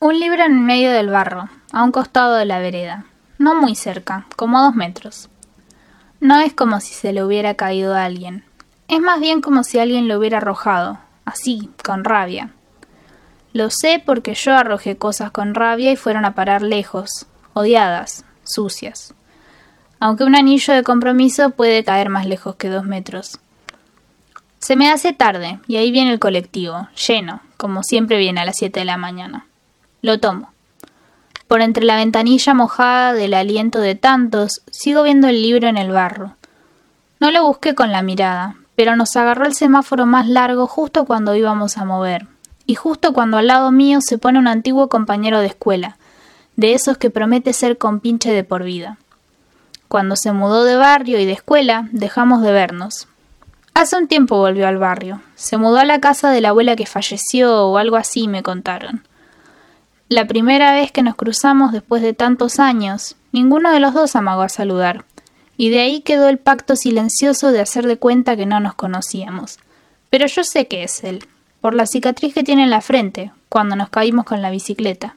Un libro en medio del barro, a un costado de la vereda, no muy cerca, como a dos metros. No es como si se le hubiera caído a alguien, es más bien como si alguien lo hubiera arrojado, así, con rabia. Lo sé porque yo arrojé cosas con rabia y fueron a parar lejos, odiadas, sucias. Aunque un anillo de compromiso puede caer más lejos que dos metros. Se me hace tarde y ahí viene el colectivo, lleno, como siempre viene a las siete de la mañana. Lo tomo. Por entre la ventanilla mojada del aliento de tantos, sigo viendo el libro en el barro. No lo busqué con la mirada, pero nos agarró el semáforo más largo justo cuando íbamos a mover, y justo cuando al lado mío se pone un antiguo compañero de escuela, de esos que promete ser compinche de por vida. Cuando se mudó de barrio y de escuela, dejamos de vernos. Hace un tiempo volvió al barrio. Se mudó a la casa de la abuela que falleció o algo así, me contaron. La primera vez que nos cruzamos después de tantos años, ninguno de los dos amagó a saludar, y de ahí quedó el pacto silencioso de hacer de cuenta que no nos conocíamos. Pero yo sé que es él, por la cicatriz que tiene en la frente, cuando nos caímos con la bicicleta.